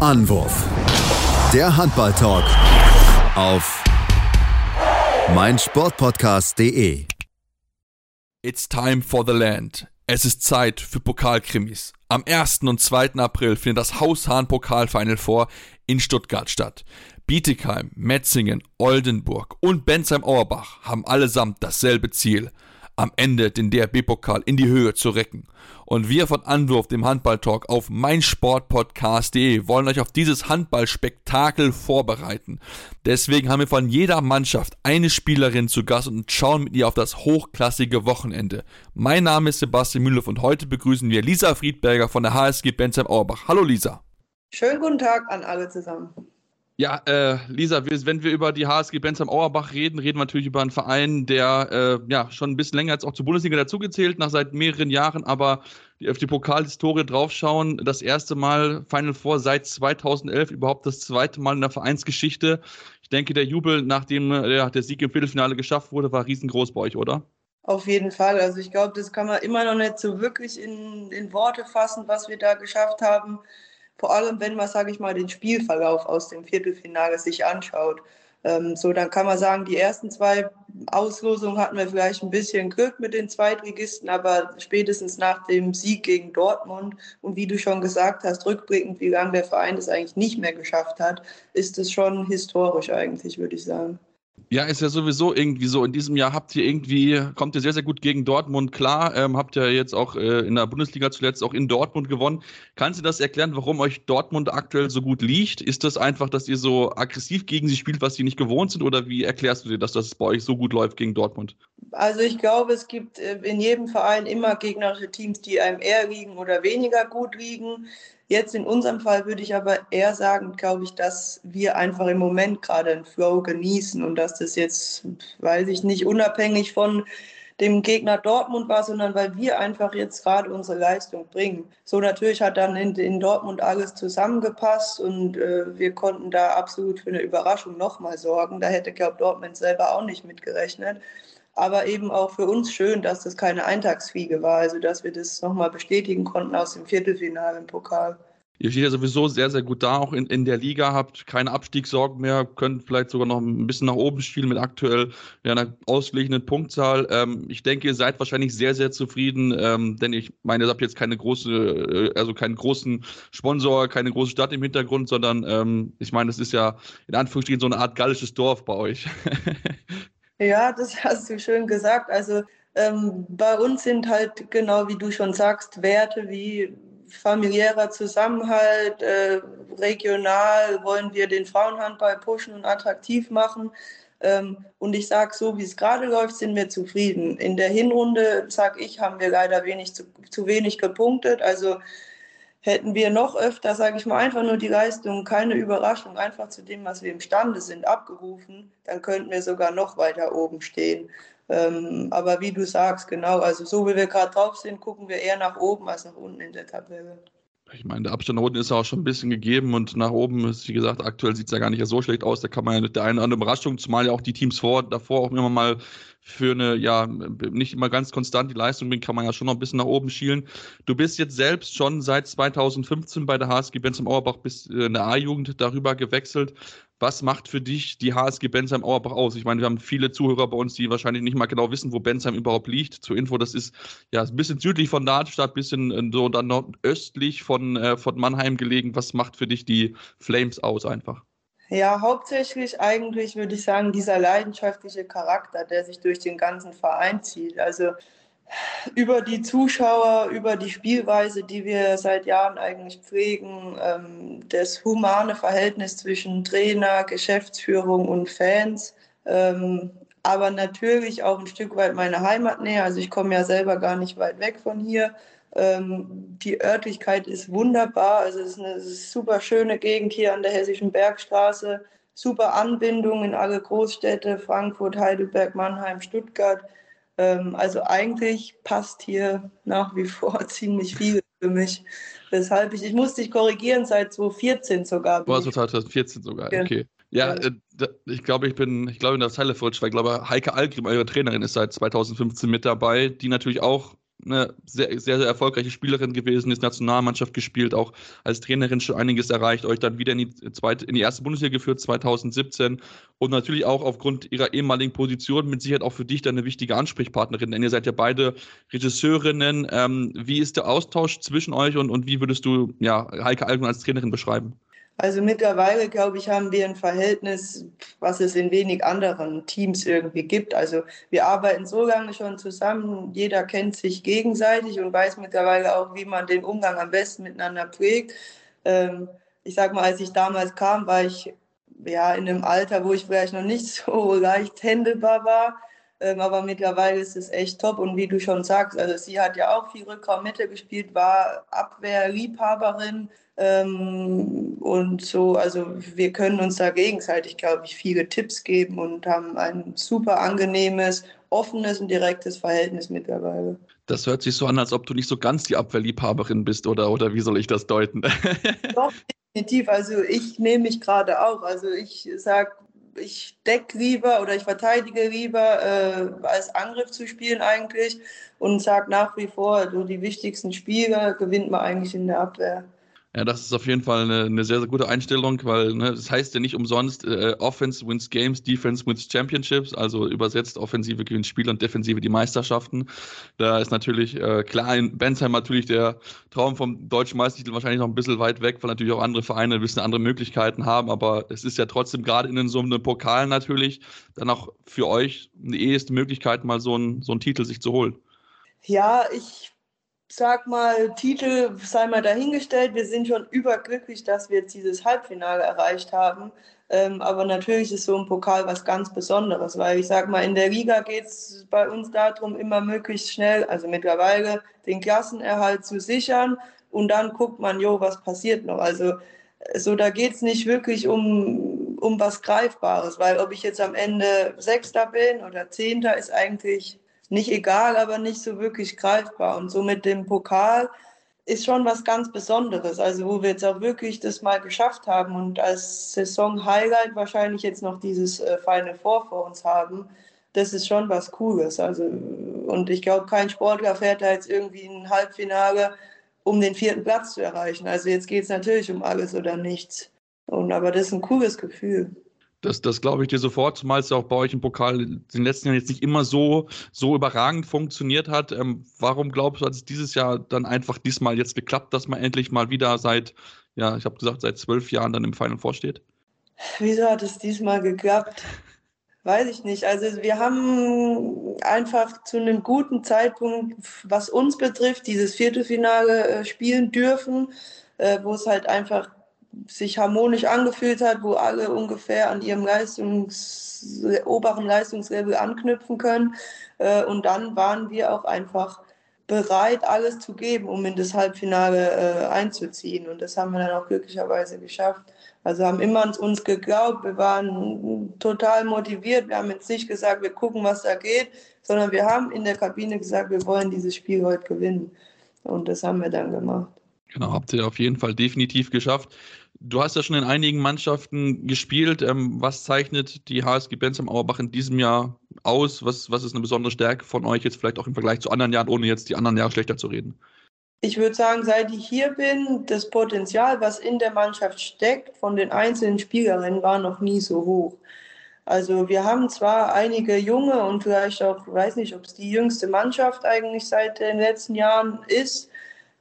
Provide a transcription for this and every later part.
Anwurf. Der Handball-Talk auf meinsportpodcast.de. It's time for the land. Es ist Zeit für Pokalkrimis. Am 1. und 2. April findet das Haushahn-Pokalfinal vor in Stuttgart statt. Bietigheim, Metzingen, Oldenburg und Bensheim-Auerbach haben allesamt dasselbe Ziel – am Ende den DRB-Pokal in die Höhe zu recken. Und wir von Anwurf, dem Handballtalk auf meinsportpodcast.de wollen euch auf dieses Handballspektakel vorbereiten. Deswegen haben wir von jeder Mannschaft eine Spielerin zu Gast und schauen mit ihr auf das hochklassige Wochenende. Mein Name ist Sebastian Mühlhoff und heute begrüßen wir Lisa Friedberger von der HSG Bensheim-Auerbach. Hallo Lisa. Schönen guten Tag an alle zusammen. Ja, äh, Lisa, wenn wir über die HSG Bensheim Auerbach reden, reden wir natürlich über einen Verein, der äh, ja schon ein bisschen länger jetzt auch zur Bundesliga dazugezählt, nach seit mehreren Jahren, aber die, auf die Pokalhistorie draufschauen, das erste Mal Final Four seit 2011, überhaupt das zweite Mal in der Vereinsgeschichte. Ich denke, der Jubel, nachdem äh, der Sieg im Viertelfinale geschafft wurde, war riesengroß bei euch, oder? Auf jeden Fall. Also ich glaube, das kann man immer noch nicht so wirklich in, in Worte fassen, was wir da geschafft haben vor allem wenn man, sage ich mal, den Spielverlauf aus dem Viertelfinale sich anschaut. Ähm, so, dann kann man sagen, die ersten zwei Auslosungen hatten wir vielleicht ein bisschen Glück mit den Zweitligisten, aber spätestens nach dem Sieg gegen Dortmund und wie du schon gesagt hast, rückblickend, wie lange der Verein das eigentlich nicht mehr geschafft hat, ist es schon historisch eigentlich, würde ich sagen. Ja, ist ja sowieso irgendwie so. In diesem Jahr habt ihr irgendwie, kommt ihr sehr, sehr gut gegen Dortmund klar. Ähm, habt ihr jetzt auch äh, in der Bundesliga zuletzt auch in Dortmund gewonnen. Kannst du das erklären, warum euch Dortmund aktuell so gut liegt? Ist das einfach, dass ihr so aggressiv gegen sie spielt, was sie nicht gewohnt sind? Oder wie erklärst du dir, dass das bei euch so gut läuft gegen Dortmund? Also ich glaube, es gibt äh, in jedem Verein immer gegnerische Teams, die einem eher liegen oder weniger gut liegen. Jetzt in unserem Fall würde ich aber eher sagen, glaube ich, dass wir einfach im Moment gerade einen Flow genießen und dass das jetzt, weiß ich nicht, unabhängig von dem Gegner Dortmund war, sondern weil wir einfach jetzt gerade unsere Leistung bringen. So natürlich hat dann in, in Dortmund alles zusammengepasst und äh, wir konnten da absolut für eine Überraschung nochmal sorgen. Da hätte, glaube Dortmund selber auch nicht mitgerechnet aber eben auch für uns schön, dass das keine Eintagsfliege war, also dass wir das nochmal bestätigen konnten aus dem Viertelfinale im Pokal. Ihr steht ja sowieso sehr, sehr gut da, auch in, in der Liga, habt keine Abstiegssorgen mehr, könnt vielleicht sogar noch ein bisschen nach oben spielen mit aktuell ja, einer ausgeglichenen Punktzahl. Ähm, ich denke, ihr seid wahrscheinlich sehr, sehr zufrieden, ähm, denn ich meine, ihr habt jetzt keine große, äh, also keinen großen Sponsor, keine große Stadt im Hintergrund, sondern ähm, ich meine, es ist ja in Anführungsstrichen so eine Art gallisches Dorf bei euch. Ja, das hast du schön gesagt. Also ähm, bei uns sind halt genau wie du schon sagst, Werte wie familiärer Zusammenhalt, äh, regional wollen wir den Frauenhandball pushen und attraktiv machen. Ähm, und ich sage, so wie es gerade läuft, sind wir zufrieden. In der Hinrunde, sage ich, haben wir leider wenig zu, zu wenig gepunktet. Also hätten wir noch öfter, sage ich mal, einfach nur die Leistung, keine Überraschung, einfach zu dem, was wir imstande sind, abgerufen, dann könnten wir sogar noch weiter oben stehen. Ähm, aber wie du sagst, genau, also so wie wir gerade drauf sind, gucken wir eher nach oben als nach unten in der Tabelle. Ich meine, der Abstand nach unten ist ja auch schon ein bisschen gegeben und nach oben ist, wie gesagt, aktuell sieht es ja gar nicht so schlecht aus. Da kann man ja mit der einen oder anderen Überraschung, zumal ja auch die Teams vor, davor auch immer mal für eine, ja, nicht immer ganz konstant die Leistung bringen, kann man ja schon noch ein bisschen nach oben schielen. Du bist jetzt selbst schon seit 2015 bei der HSG Bensheim Auerbach bis äh, in der A-Jugend darüber gewechselt. Was macht für dich die HSG Bensheim Auerbach aus? Ich meine, wir haben viele Zuhörer bei uns, die wahrscheinlich nicht mal genau wissen, wo Bensheim überhaupt liegt. Zur Info, das ist ja ein bisschen südlich von Darmstadt, ein bisschen äh, so dann nordöstlich von, äh, von Mannheim gelegen. Was macht für dich die Flames aus einfach? Ja, hauptsächlich eigentlich würde ich sagen, dieser leidenschaftliche Charakter, der sich durch den ganzen Verein zieht. Also über die Zuschauer, über die Spielweise, die wir seit Jahren eigentlich pflegen, ähm, das humane Verhältnis zwischen Trainer, Geschäftsführung und Fans, ähm, aber natürlich auch ein Stück weit meine Heimatnähe. Also ich komme ja selber gar nicht weit weg von hier. Ähm, die Örtlichkeit ist wunderbar. Also es ist eine super schöne Gegend hier an der Hessischen Bergstraße. Super Anbindung in alle Großstädte, Frankfurt, Heidelberg, Mannheim, Stuttgart. Ähm, also eigentlich passt hier nach wie vor ziemlich viel für mich. Weshalb ich, ich musste dich korrigieren, seit 2014 sogar. Du hast 2014 sogar, okay. Ja, äh, ich glaube, ich bin, ich glaube in der Zeile futsch, weil ich glaube, Heike Algrim, eure Trainerin, ist seit 2015 mit dabei, die natürlich auch eine sehr, sehr, sehr erfolgreiche Spielerin gewesen, ist Nationalmannschaft gespielt, auch als Trainerin schon einiges erreicht, euch dann wieder in die, zweite, in die erste Bundesliga geführt 2017 und natürlich auch aufgrund ihrer ehemaligen Position mit Sicherheit auch für dich dann eine wichtige Ansprechpartnerin, denn ihr seid ja beide Regisseurinnen. Ähm, wie ist der Austausch zwischen euch und, und wie würdest du ja, Heike Algen als Trainerin beschreiben? Also mittlerweile, glaube ich, haben wir ein Verhältnis, was es in wenig anderen Teams irgendwie gibt. Also wir arbeiten so lange schon zusammen, jeder kennt sich gegenseitig und weiß mittlerweile auch, wie man den Umgang am besten miteinander pflegt. Ähm, ich sage mal, als ich damals kam, war ich ja in einem Alter, wo ich vielleicht noch nicht so leicht händelbar war. Ähm, aber mittlerweile ist es echt top. Und wie du schon sagst, also sie hat ja auch viel Rückraummitte gespielt, war Abwehrliebhaberin, ähm, und so, also wir können uns da gegenseitig, glaube ich, viele Tipps geben und haben ein super angenehmes, offenes und direktes Verhältnis mittlerweile. Das hört sich so an, als ob du nicht so ganz die Abwehrliebhaberin bist, oder, oder wie soll ich das deuten? Doch, definitiv. Also ich nehme mich gerade auch. Also ich sage, ich decke lieber oder ich verteidige lieber, äh, als Angriff zu spielen eigentlich und sage nach wie vor, so die wichtigsten Spiele gewinnt man eigentlich in der Abwehr. Ja, das ist auf jeden Fall eine, eine sehr, sehr gute Einstellung, weil ne, das heißt ja nicht umsonst, äh, Offense wins Games, Defense wins Championships, also übersetzt Offensive gewinnt Spiele und Defensive die Meisterschaften. Da ist natürlich äh, klar in Bensheim natürlich der Traum vom deutschen Meistertitel wahrscheinlich noch ein bisschen weit weg, weil natürlich auch andere Vereine ein bisschen andere Möglichkeiten haben, aber es ist ja trotzdem gerade in so einem Pokal natürlich dann auch für euch eine eheste Möglichkeit, mal so einen, so einen Titel sich zu holen. Ja, ich sag mal, Titel sei mal dahingestellt. Wir sind schon überglücklich, dass wir jetzt dieses Halbfinale erreicht haben. Ähm, aber natürlich ist so ein Pokal was ganz Besonderes, weil ich sag mal, in der Liga geht es bei uns darum, immer möglichst schnell, also mittlerweile den Klassenerhalt zu sichern und dann guckt man, jo, was passiert noch. Also so, da geht es nicht wirklich um, um was Greifbares, weil ob ich jetzt am Ende Sechster bin oder Zehnter, ist eigentlich nicht egal, aber nicht so wirklich greifbar. Und so mit dem Pokal ist schon was ganz Besonderes. Also wo wir jetzt auch wirklich das mal geschafft haben und als Saison-Highlight wahrscheinlich jetzt noch dieses äh, Four vor uns haben, das ist schon was Cooles. Also, und ich glaube, kein Sportler fährt da jetzt irgendwie ein Halbfinale, um den vierten Platz zu erreichen. Also jetzt geht es natürlich um alles oder nichts. Und, aber das ist ein cooles Gefühl. Das, das glaube ich dir sofort, zumal es ja auch bei euch im Pokal in den letzten Jahren jetzt nicht immer so, so überragend funktioniert hat. Ähm, warum glaubst du, hat es dieses Jahr dann einfach diesmal jetzt geklappt, dass man endlich mal wieder seit, ja, ich habe gesagt, seit zwölf Jahren dann im Final vorsteht? Wieso hat es diesmal geklappt? Weiß ich nicht. Also wir haben einfach zu einem guten Zeitpunkt, was uns betrifft, dieses Viertelfinale äh, spielen dürfen, äh, wo es halt einfach sich harmonisch angefühlt hat, wo alle ungefähr an ihrem Leistungs oberen Leistungslevel anknüpfen können. Äh, und dann waren wir auch einfach bereit, alles zu geben, um in das Halbfinale äh, einzuziehen. Und das haben wir dann auch glücklicherweise geschafft. Also haben immer an uns geglaubt, wir waren total motiviert. Wir haben jetzt nicht gesagt, wir gucken, was da geht, sondern wir haben in der Kabine gesagt, wir wollen dieses Spiel heute gewinnen. Und das haben wir dann gemacht. Genau, habt ihr auf jeden Fall definitiv geschafft. Du hast ja schon in einigen Mannschaften gespielt. Ähm, was zeichnet die HSG Bensheim Auerbach in diesem Jahr aus? Was, was ist eine besondere Stärke von euch jetzt vielleicht auch im Vergleich zu anderen Jahren, ohne jetzt die anderen Jahre schlechter zu reden? Ich würde sagen, seit ich hier bin, das Potenzial, was in der Mannschaft steckt, von den einzelnen Spielerinnen, war noch nie so hoch. Also wir haben zwar einige junge und vielleicht auch, weiß nicht, ob es die jüngste Mannschaft eigentlich seit den letzten Jahren ist,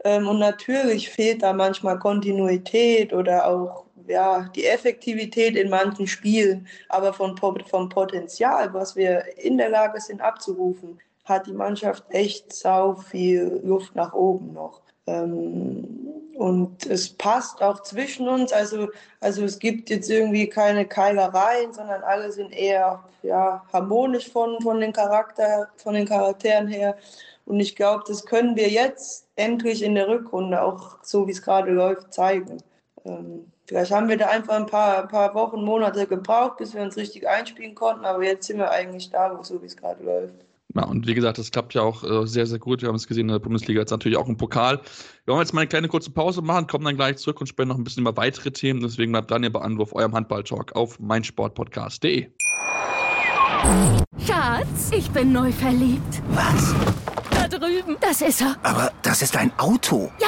und natürlich fehlt da manchmal Kontinuität oder auch ja, die Effektivität in manchen Spielen. Aber von, vom Potenzial, was wir in der Lage sind abzurufen, hat die Mannschaft echt sau viel Luft nach oben noch. Ähm, und es passt auch zwischen uns. Also, also es gibt jetzt irgendwie keine Keilereien, sondern alle sind eher ja, harmonisch von, von, den Charakter, von den Charakteren her. Und ich glaube, das können wir jetzt endlich in der Rückrunde auch so, wie es gerade läuft, zeigen. Ähm, vielleicht haben wir da einfach ein paar, paar Wochen, Monate gebraucht, bis wir uns richtig einspielen konnten, aber jetzt sind wir eigentlich da, so wie es gerade läuft. Ja, und wie gesagt, das klappt ja auch äh, sehr, sehr gut. Wir haben es gesehen in der Bundesliga, jetzt natürlich auch im Pokal. Wir wollen jetzt mal eine kleine kurze Pause machen, kommen dann gleich zurück und sprechen noch ein bisschen über weitere Themen. Deswegen bleibt dran, ihr bei Anwurf eurem Handball-Talk auf meinsportpodcast.de. Schatz, ich bin neu verliebt. Was? Drüben. Das ist er. Aber das ist ein Auto. Ja,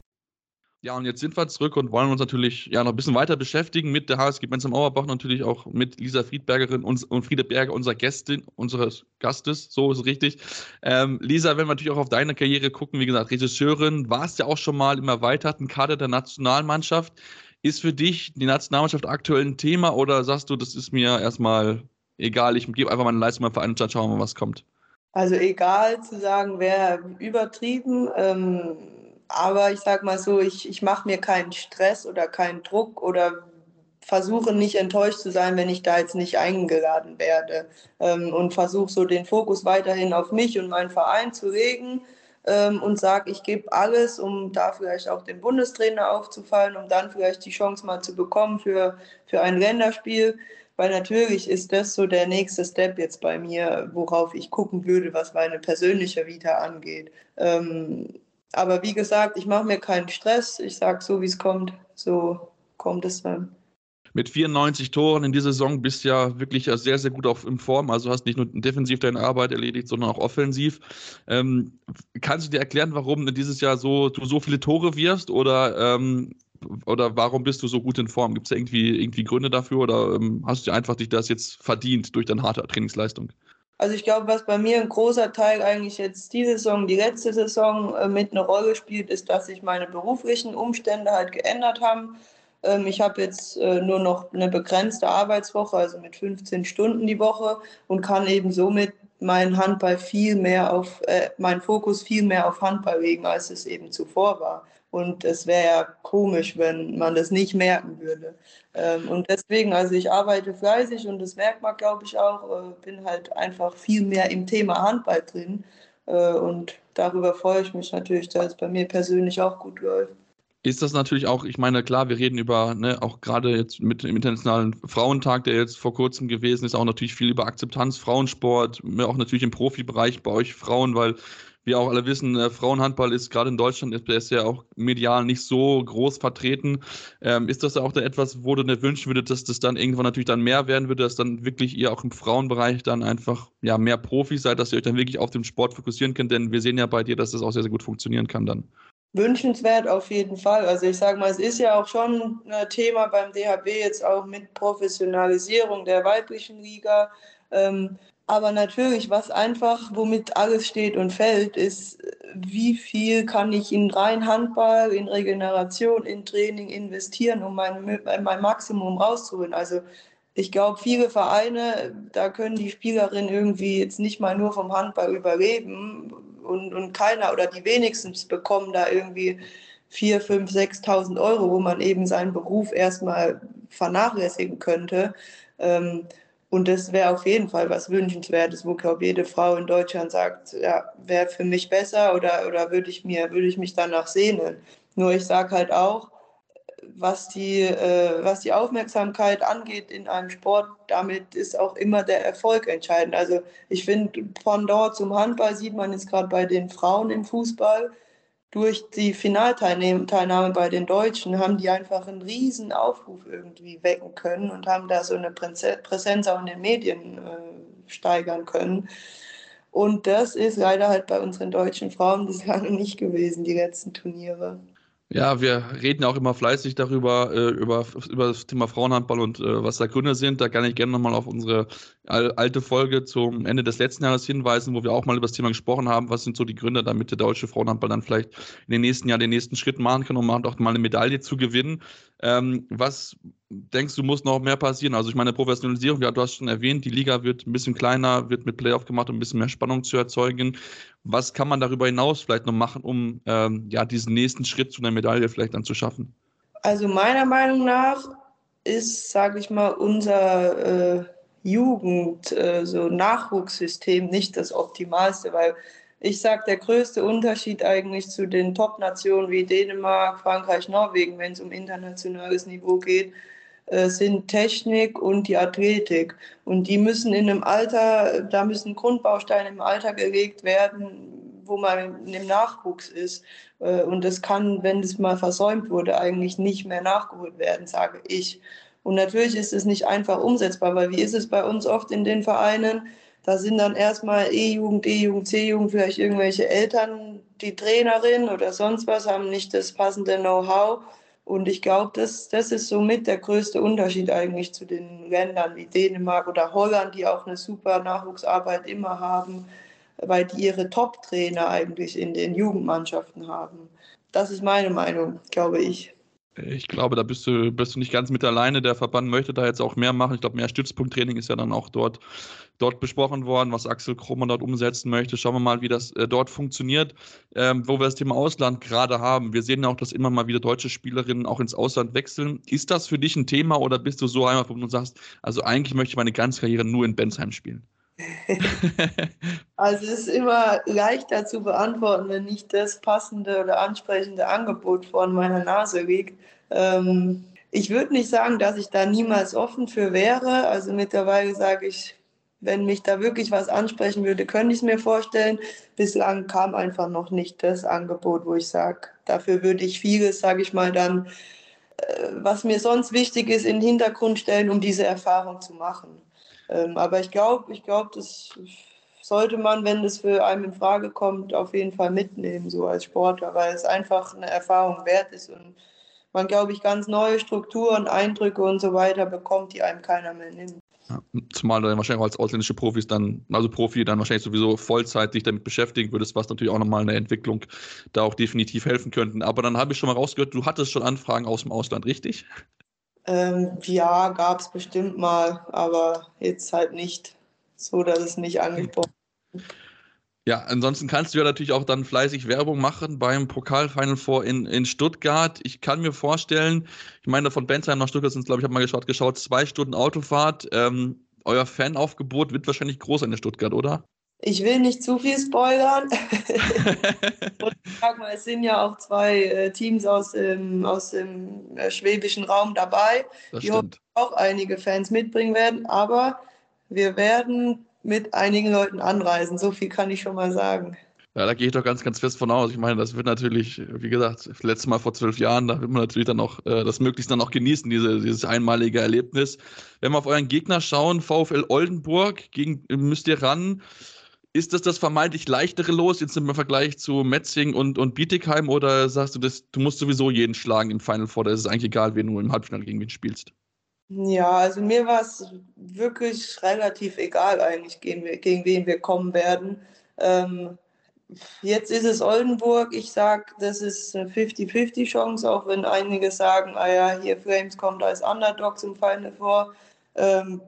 Ja, und jetzt sind wir zurück und wollen uns natürlich ja noch ein bisschen weiter beschäftigen mit der HSG Benzem Auerbach, natürlich auch mit Lisa Friedbergerin und, und Friede Berger, unserer Gästin, unseres Gastes, so ist es richtig. Ähm, Lisa, wenn wir natürlich auch auf deine Karriere gucken, wie gesagt, Regisseurin, warst ja auch schon mal im erweiterten Kader der Nationalmannschaft. Ist für dich die Nationalmannschaft aktuell ein Thema oder sagst du, das ist mir erstmal egal, ich gebe einfach meine Leistung beim Verein und dann schauen wir mal, was kommt? Also egal zu sagen, wäre übertrieben. Ähm, aber ich sag mal so, ich, ich mache mir keinen Stress oder keinen Druck oder versuche nicht enttäuscht zu sein, wenn ich da jetzt nicht eingeladen werde. Ähm, und versuche so den Fokus weiterhin auf mich und meinen Verein zu legen ähm, und sage, ich gebe alles, um da vielleicht auch dem Bundestrainer aufzufallen, um dann vielleicht die Chance mal zu bekommen für, für ein Länderspiel. Weil natürlich ist das so der nächste Step jetzt bei mir, worauf ich gucken würde, was meine persönliche Vita angeht. Ähm, aber wie gesagt, ich mache mir keinen Stress. Ich sage so, wie es kommt. So kommt es dann mit 94 Toren in dieser Saison bist ja wirklich sehr, sehr gut auf in Form. Also hast nicht nur defensiv deine Arbeit erledigt, sondern auch offensiv. Ähm, kannst du dir erklären, warum dieses Jahr so du so viele Tore wirfst oder ähm, oder warum bist du so gut in Form? Gibt es irgendwie, irgendwie Gründe dafür oder ähm, hast du einfach dich das jetzt verdient durch deine harte Trainingsleistung? Also ich glaube, was bei mir ein großer Teil eigentlich jetzt diese Saison, die letzte Saison äh, mit einer Rolle spielt, ist, dass sich meine beruflichen Umstände halt geändert haben. Ähm, ich habe jetzt äh, nur noch eine begrenzte Arbeitswoche, also mit 15 Stunden die Woche und kann eben somit meinen Handball viel mehr auf, äh, meinen Fokus viel mehr auf Handball legen, als es eben zuvor war. Und es wäre ja komisch, wenn man das nicht merken würde. Ähm, und deswegen, also ich arbeite fleißig und das merkt man, glaube ich, auch, äh, bin halt einfach viel mehr im Thema Handball drin. Äh, und darüber freue ich mich natürlich, dass es bei mir persönlich auch gut läuft ist das natürlich auch, ich meine, klar, wir reden über, ne, auch gerade jetzt mit dem Internationalen Frauentag, der jetzt vor kurzem gewesen ist, auch natürlich viel über Akzeptanz, Frauensport, auch natürlich im Profibereich bei euch Frauen, weil wir auch alle wissen, äh, Frauenhandball ist gerade in Deutschland ist, ist ja auch medial nicht so groß vertreten. Ähm, ist das auch da etwas, wo du dir wünschen würdest, dass das dann irgendwann natürlich dann mehr werden würde, dass dann wirklich ihr auch im Frauenbereich dann einfach ja mehr Profis seid, dass ihr euch dann wirklich auf den Sport fokussieren könnt? Denn wir sehen ja bei dir, dass das auch sehr, sehr gut funktionieren kann dann. Wünschenswert auf jeden Fall. Also ich sage mal, es ist ja auch schon ein Thema beim DHB jetzt auch mit Professionalisierung der weiblichen Liga. Ähm, aber natürlich, was einfach, womit alles steht und fällt, ist, wie viel kann ich in rein Handball, in Regeneration, in Training investieren, um mein, mein Maximum rauszuholen. Also ich glaube, viele Vereine, da können die Spielerinnen irgendwie jetzt nicht mal nur vom Handball überleben und, und keiner oder die wenigsten bekommen da irgendwie 4, 5, 6.000 Euro, wo man eben seinen Beruf erstmal vernachlässigen könnte. Ähm, und das wäre auf jeden Fall was Wünschenswertes, wo, glaube jede Frau in Deutschland sagt, ja, wäre für mich besser oder, oder würde ich, mir, würde ich mich danach sehnen. Nur ich sage halt auch, was die, äh, was die Aufmerksamkeit angeht in einem Sport, damit ist auch immer der Erfolg entscheidend. Also ich finde, von dort zum Handball sieht man jetzt gerade bei den Frauen im Fußball, durch die Finalteilnahme bei den Deutschen haben die einfach einen riesen Aufruf irgendwie wecken können und haben da so eine Präsenz auch in den Medien äh, steigern können. Und das ist leider halt bei unseren deutschen Frauen bislang nicht gewesen, die letzten Turniere. Ja, wir reden auch immer fleißig darüber, äh, über, über das Thema Frauenhandball und äh, was da Gründe sind. Da kann ich gerne nochmal auf unsere alte Folge zum Ende des letzten Jahres hinweisen, wo wir auch mal über das Thema gesprochen haben. Was sind so die Gründe, damit der deutsche Frauenhandball dann vielleicht in den nächsten Jahren den nächsten Schritt machen kann, um auch mal eine Medaille zu gewinnen? Ähm, was denkst du, muss noch mehr passieren? Also ich meine, Professionalisierung, ja, du hast schon erwähnt, die Liga wird ein bisschen kleiner, wird mit Playoff gemacht, um ein bisschen mehr Spannung zu erzeugen. Was kann man darüber hinaus vielleicht noch machen, um ähm, ja, diesen nächsten Schritt zu einer Medaille vielleicht dann zu schaffen? Also meiner Meinung nach ist, sage ich mal, unser äh, Jugend, äh, so Nachwuchssystem nicht das Optimalste, weil ich sage, der größte Unterschied eigentlich zu den Top-Nationen wie Dänemark, Frankreich, Norwegen, wenn es um internationales Niveau geht, sind Technik und die Athletik. Und die müssen in einem Alter, da müssen Grundbausteine im Alter gelegt werden, wo man im Nachwuchs ist. Äh, und das kann, wenn es mal versäumt wurde, eigentlich nicht mehr nachgeholt werden, sage ich. Und natürlich ist es nicht einfach umsetzbar, weil wie ist es bei uns oft in den Vereinen? Da sind dann erstmal E-Jugend, D-Jugend, C-Jugend, vielleicht irgendwelche Eltern, die Trainerin oder sonst was, haben nicht das passende Know-how. Und ich glaube, das, das ist somit der größte Unterschied eigentlich zu den Ländern wie Dänemark oder Holland, die auch eine super Nachwuchsarbeit immer haben, weil die ihre Top-Trainer eigentlich in den Jugendmannschaften haben. Das ist meine Meinung, glaube ich. Ich glaube, da bist du, bist du nicht ganz mit alleine. Der Verband möchte da jetzt auch mehr machen. Ich glaube, mehr Stützpunkttraining ist ja dann auch dort, dort besprochen worden, was Axel Krummer dort umsetzen möchte. Schauen wir mal, wie das äh, dort funktioniert. Ähm, wo wir das Thema Ausland gerade haben. Wir sehen ja auch, dass immer mal wieder deutsche Spielerinnen auch ins Ausland wechseln. Ist das für dich ein Thema oder bist du so einmal, du sagst, also eigentlich möchte ich meine ganze Karriere nur in Bensheim spielen? also es ist immer leichter zu beantworten, wenn nicht das passende oder ansprechende Angebot vor meiner Nase liegt. Ähm, ich würde nicht sagen, dass ich da niemals offen für wäre. Also mittlerweile sage ich, wenn mich da wirklich was ansprechen würde, könnte ich es mir vorstellen. Bislang kam einfach noch nicht das Angebot, wo ich sage, dafür würde ich vieles, sage ich mal, dann, äh, was mir sonst wichtig ist, in den Hintergrund stellen, um diese Erfahrung zu machen. Ähm, aber ich glaube, ich glaube, das sollte man, wenn das für einen in Frage kommt, auf jeden Fall mitnehmen, so als Sportler, weil es einfach eine Erfahrung wert ist und man, glaube ich, ganz neue Strukturen, Eindrücke und so weiter bekommt, die einem keiner mehr nimmt. Ja, zumal du dann wahrscheinlich auch als ausländische Profis dann, also Profi, dann wahrscheinlich sowieso Vollzeit dich damit beschäftigen würdest, was natürlich auch nochmal eine Entwicklung da auch definitiv helfen könnten. Aber dann habe ich schon mal rausgehört, du hattest schon Anfragen aus dem Ausland, richtig? Ähm, ja, gab es bestimmt mal, aber jetzt halt nicht so, dass es nicht angesprochen wird. Ja, ansonsten kannst du ja natürlich auch dann fleißig Werbung machen beim Pokal-Final Four in, in Stuttgart. Ich kann mir vorstellen, ich meine, von Bensheim nach Stuttgart sind es, glaube ich, habe mal geschaut, geschaut, zwei Stunden Autofahrt. Ähm, euer Fanaufgebot wird wahrscheinlich groß in Stuttgart, oder? Ich will nicht zu viel spoilern. und sag mal, es sind ja auch zwei äh, Teams aus dem, aus dem äh, schwäbischen Raum dabei, das die auch einige Fans mitbringen werden. Aber wir werden mit einigen Leuten anreisen. So viel kann ich schon mal sagen. Ja, da gehe ich doch ganz, ganz fest von aus. Ich meine, das wird natürlich, wie gesagt, letztes Mal vor zwölf Jahren, da wird man natürlich dann auch äh, das möglichst dann auch genießen, diese, dieses einmalige Erlebnis. Wenn wir auf euren Gegner schauen, VfL Oldenburg, gegen müsst ihr ran. Ist das das vermeintlich leichtere Los jetzt im Vergleich zu Metzing und, und Bietigheim oder sagst du, das, du musst sowieso jeden schlagen im Final Four, da ist es eigentlich egal, wen du im Halbfinale gegen wen spielst? Ja, also mir war es wirklich relativ egal eigentlich, gegen, gegen wen wir kommen werden. Ähm, jetzt ist es Oldenburg. Ich sage, das ist eine 50-50 Chance, auch wenn einige sagen, ah ja, hier Flames kommt als Underdog zum Final Four. Ähm,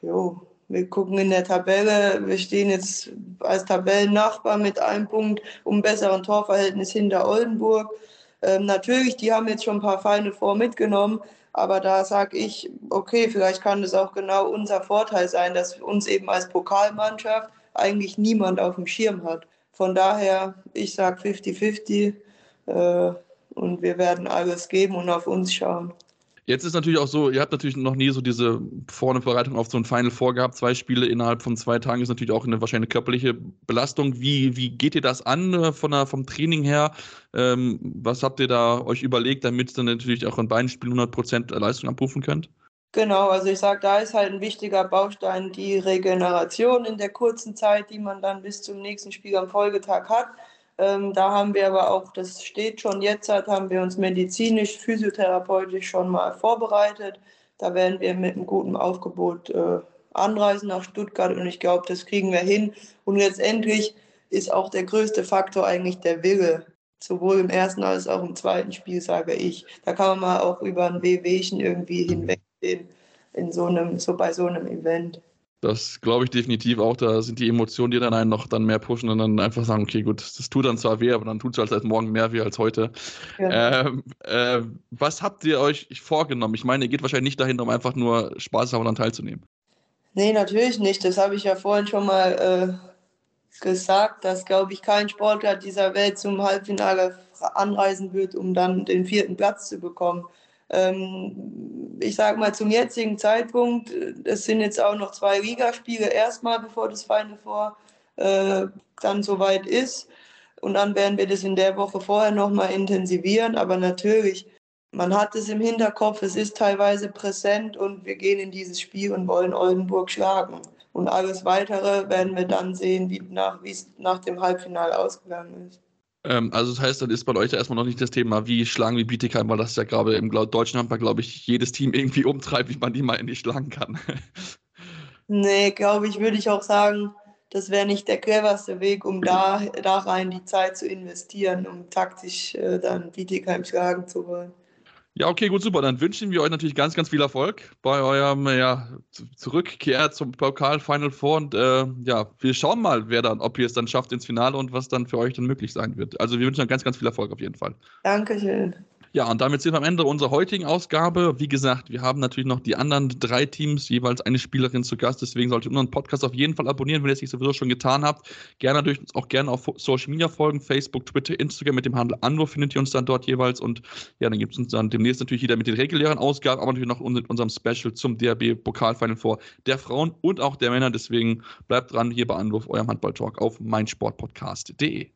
jo, wir gucken in der Tabelle, wir stehen jetzt als Tabellennachbar mit einem Punkt um besseren Torverhältnis hinter Oldenburg. Ähm, natürlich, die haben jetzt schon ein paar Feinde vor mitgenommen, aber da sage ich, okay, vielleicht kann das auch genau unser Vorteil sein, dass uns eben als Pokalmannschaft eigentlich niemand auf dem Schirm hat. Von daher, ich sage 50-50 äh, und wir werden alles geben und auf uns schauen. Jetzt ist natürlich auch so, ihr habt natürlich noch nie so diese vorne Vorbereitung auf so ein Final vorgehabt. Zwei Spiele innerhalb von zwei Tagen ist natürlich auch eine wahrscheinlich körperliche Belastung. Wie, wie geht ihr das an äh, von der, vom Training her? Ähm, was habt ihr da euch überlegt, damit ihr dann natürlich auch in beiden Spielen 100% Leistung abrufen könnt? Genau, also ich sage, da ist halt ein wichtiger Baustein die Regeneration in der kurzen Zeit, die man dann bis zum nächsten Spiel am Folgetag hat. Ähm, da haben wir aber auch, das steht schon jetzt, haben wir uns medizinisch, physiotherapeutisch schon mal vorbereitet. Da werden wir mit einem guten Aufgebot äh, anreisen nach Stuttgart und ich glaube, das kriegen wir hin. Und letztendlich ist auch der größte Faktor eigentlich der Wille. Sowohl im ersten als auch im zweiten Spiel, sage ich. Da kann man mal auch über ein Wehwehchen irgendwie hinwegsehen in so einem, so bei so einem Event. Das glaube ich definitiv auch. Da sind die Emotionen, die dann einen noch dann mehr pushen und dann einfach sagen, okay, gut, das tut dann zwar weh, aber dann tut es halt morgen mehr weh als heute. Ja. Ähm, äh, was habt ihr euch vorgenommen? Ich meine, ihr geht wahrscheinlich nicht dahin, um einfach nur Spaß haben und teilzunehmen. Nee, natürlich nicht. Das habe ich ja vorhin schon mal äh, gesagt, dass, glaube ich, kein Sportler dieser Welt zum Halbfinale anreisen wird, um dann den vierten Platz zu bekommen. Ähm, ich sage mal, zum jetzigen Zeitpunkt, äh, es sind jetzt auch noch zwei Ligaspiele erstmal, bevor das Final Four äh, dann soweit ist. Und dann werden wir das in der Woche vorher nochmal intensivieren. Aber natürlich, man hat es im Hinterkopf, es ist teilweise präsent und wir gehen in dieses Spiel und wollen Oldenburg schlagen. Und alles Weitere werden wir dann sehen, wie nach, es nach dem Halbfinale ausgegangen ist. Ähm, also das heißt, dann ist bei euch erstmal noch nicht das Thema, wie schlagen wie Bietigheim, weil das ja gerade im deutschen Handball, glaube ich, jedes Team irgendwie umtreibt, wie man die mal nicht schlagen kann. nee, glaube ich, würde ich auch sagen, das wäre nicht der cleverste Weg, um da, da rein die Zeit zu investieren, um taktisch äh, dann Bietigheim schlagen zu wollen. Ja, okay, gut, super. Dann wünschen wir euch natürlich ganz, ganz viel Erfolg bei eurem ja, Zurückkehr zum Pokal Final Four. Und äh, ja, wir schauen mal, wer dann, ob ihr es dann schafft ins Finale und was dann für euch dann möglich sein wird. Also wir wünschen euch ganz, ganz viel Erfolg auf jeden Fall. Dankeschön. Ja, und damit sind wir am Ende unserer heutigen Ausgabe. Wie gesagt, wir haben natürlich noch die anderen drei Teams, jeweils eine Spielerin zu Gast. Deswegen solltet ihr unseren Podcast auf jeden Fall abonnieren, wenn ihr es nicht sowieso schon getan habt. Gerne natürlich auch gerne auf Social Media folgen, Facebook, Twitter, Instagram mit dem Handel Anwurf findet ihr uns dann dort jeweils. Und ja, dann gibt es uns dann demnächst natürlich wieder mit den regulären Ausgaben, aber natürlich noch mit unserem Special zum DRB Pokalfinal vor der Frauen und auch der Männer. Deswegen bleibt dran hier bei Anwurf, eurem Handball-Talk auf meinsportpodcast.de.